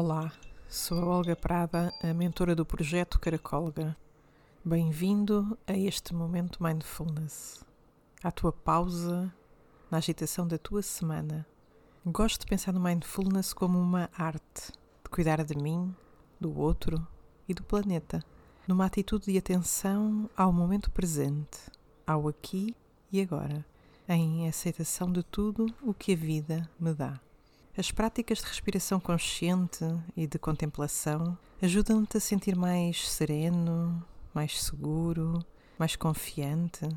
Olá, sou a Olga Prada, a mentora do projeto Caracolga. Bem-vindo a este momento mindfulness, à tua pausa na agitação da tua semana. Gosto de pensar no mindfulness como uma arte, de cuidar de mim, do outro e do planeta, numa atitude de atenção ao momento presente, ao aqui e agora, em aceitação de tudo o que a vida me dá. As práticas de respiração consciente e de contemplação ajudam-te a sentir mais sereno, mais seguro, mais confiante,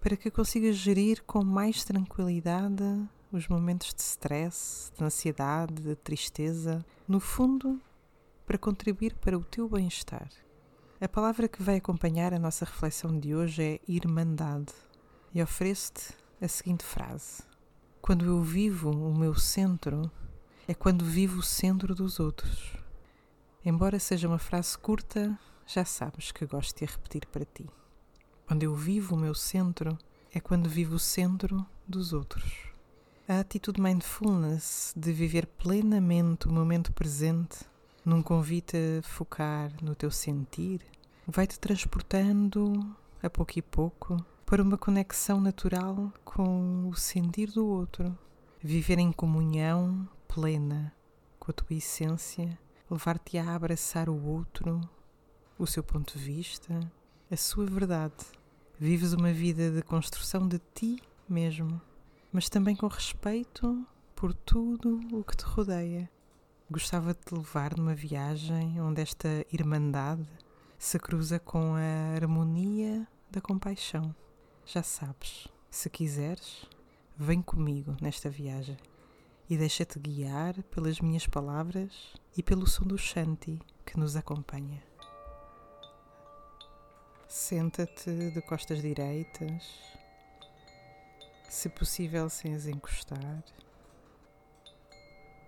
para que consigas gerir com mais tranquilidade os momentos de stress, de ansiedade, de tristeza, no fundo, para contribuir para o teu bem-estar. A palavra que vai acompanhar a nossa reflexão de hoje é irmandade e ofereço-te a seguinte frase: Quando eu vivo o meu centro, é quando vivo o centro dos outros. Embora seja uma frase curta, já sabes que gosto de a repetir para ti. Quando eu vivo o meu centro, é quando vivo o centro dos outros. A atitude mindfulness de viver plenamente o momento presente, num convite a focar no teu sentir, vai-te transportando, a pouco e pouco, para uma conexão natural com o sentir do outro. Viver em comunhão plena com a tua essência, levar-te a abraçar o outro, o seu ponto de vista, a sua verdade. Vives uma vida de construção de ti mesmo, mas também com respeito por tudo o que te rodeia. Gostava de te levar numa viagem onde esta irmandade se cruza com a harmonia da compaixão. Já sabes, se quiseres, vem comigo nesta viagem e deixa-te guiar pelas minhas palavras e pelo som do Shanti que nos acompanha. Senta-te de costas direitas, se possível sem as encostar,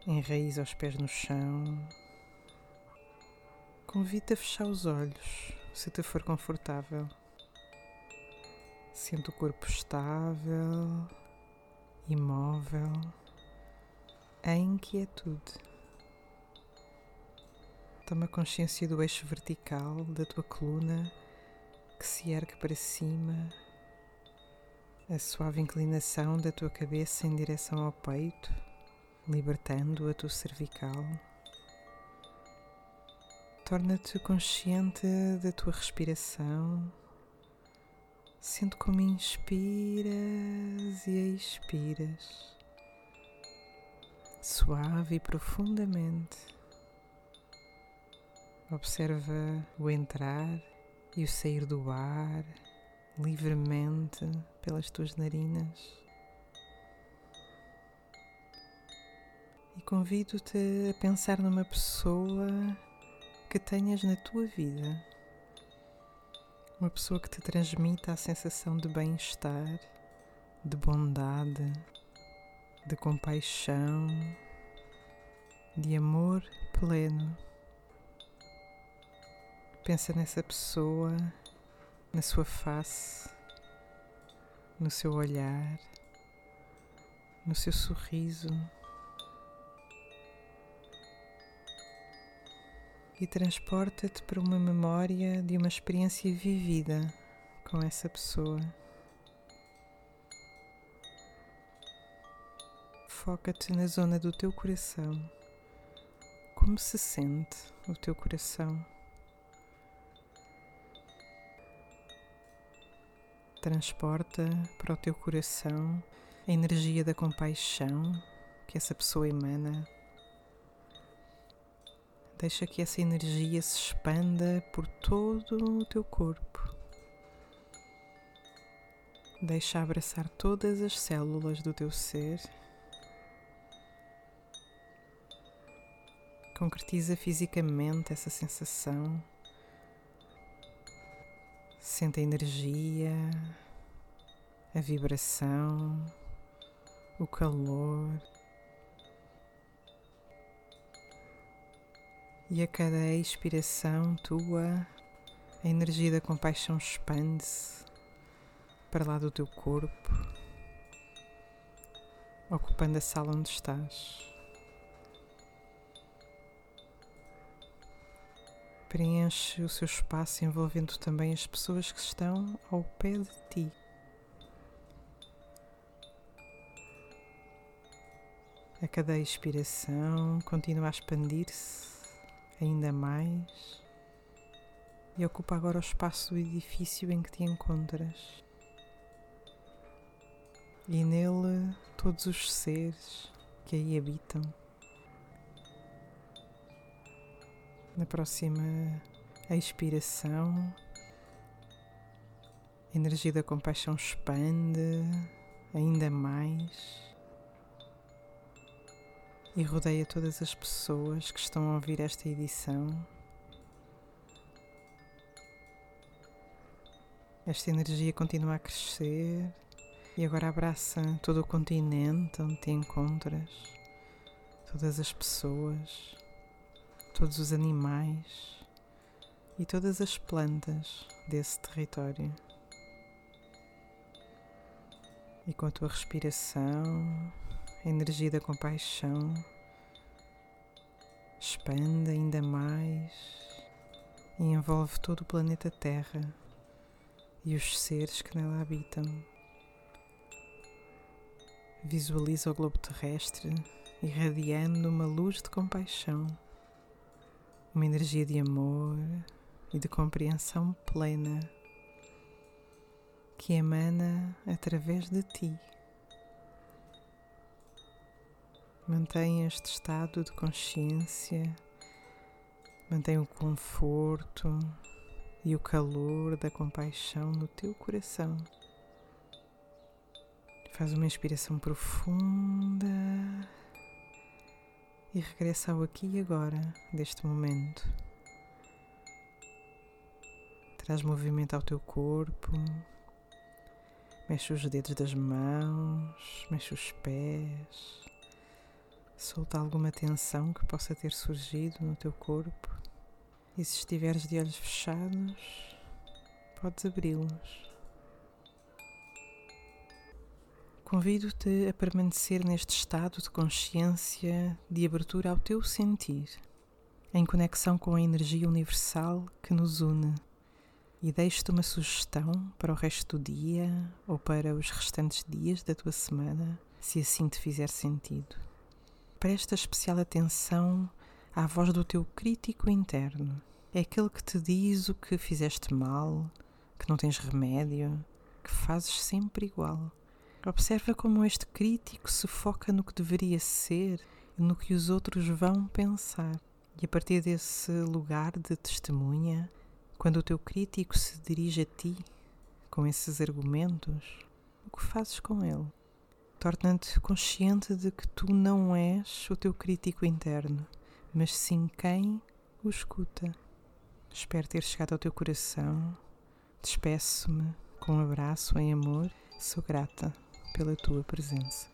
enraiza os pés no chão. Convida a fechar os olhos, se te for confortável. Sente o corpo estável, imóvel em quietude. Toma consciência do eixo vertical da tua coluna que se ergue para cima, a suave inclinação da tua cabeça em direção ao peito, libertando a tua cervical. Torna-te consciente da tua respiração. Sente como inspiras e expiras suave e profundamente. Observa o entrar e o sair do ar livremente pelas tuas narinas. E convido-te a pensar numa pessoa que tenhas na tua vida. Uma pessoa que te transmita a sensação de bem-estar, de bondade, de compaixão, de amor pleno. Pensa nessa pessoa, na sua face, no seu olhar, no seu sorriso. E transporta-te para uma memória de uma experiência vivida com essa pessoa. Foca-te na zona do teu coração. Como se sente o teu coração? Transporta para o teu coração a energia da compaixão que essa pessoa emana. Deixa que essa energia se expanda por todo o teu corpo. Deixa abraçar todas as células do teu ser Concretiza fisicamente essa sensação. Sente a energia, a vibração, o calor. E a cada expiração tua, a energia da compaixão expande-se para lá do teu corpo, ocupando a sala onde estás. Preenche o seu espaço envolvendo também as pessoas que estão ao pé de ti. A cada expiração continua a expandir-se ainda mais e ocupa agora o espaço do edifício em que te encontras. E nele todos os seres que aí habitam. Na próxima expiração, a energia da compaixão expande ainda mais e rodeia todas as pessoas que estão a ouvir esta edição. Esta energia continua a crescer e agora abraça todo o continente onde te encontras, todas as pessoas, todos os animais e todas as plantas desse território. E com a tua respiração, a energia da compaixão expande ainda mais e envolve todo o planeta Terra e os seres que nela habitam. Visualiza o globo terrestre irradiando uma luz de compaixão, uma energia de amor e de compreensão plena que emana através de ti. Mantém este estado de consciência, mantém o conforto e o calor da compaixão no teu coração. Faz uma inspiração profunda e regressa ao aqui e agora deste momento. Traz movimento ao teu corpo, mexe os dedos das mãos, mexe os pés Solta alguma tensão que possa ter surgido no teu corpo. E se estiveres de olhos fechados, podes abri-los. Convido-te a permanecer neste estado de consciência de abertura ao teu sentir, em conexão com a energia universal que nos une. E deixo-te uma sugestão para o resto do dia ou para os restantes dias da tua semana, se assim te fizer sentido presta especial atenção à voz do teu crítico interno. É aquele que te diz o que fizeste mal, que não tens remédio, que fazes sempre igual. Observa como este crítico se foca no que deveria ser e no que os outros vão pensar. E a partir desse lugar de testemunha, quando o teu crítico se dirige a ti com esses argumentos, o que fazes com ele? torna-te consciente de que tu não és o teu crítico interno, mas sim quem o escuta. Espero ter chegado ao teu coração. Despeço-me com um abraço em amor. Sou grata pela tua presença.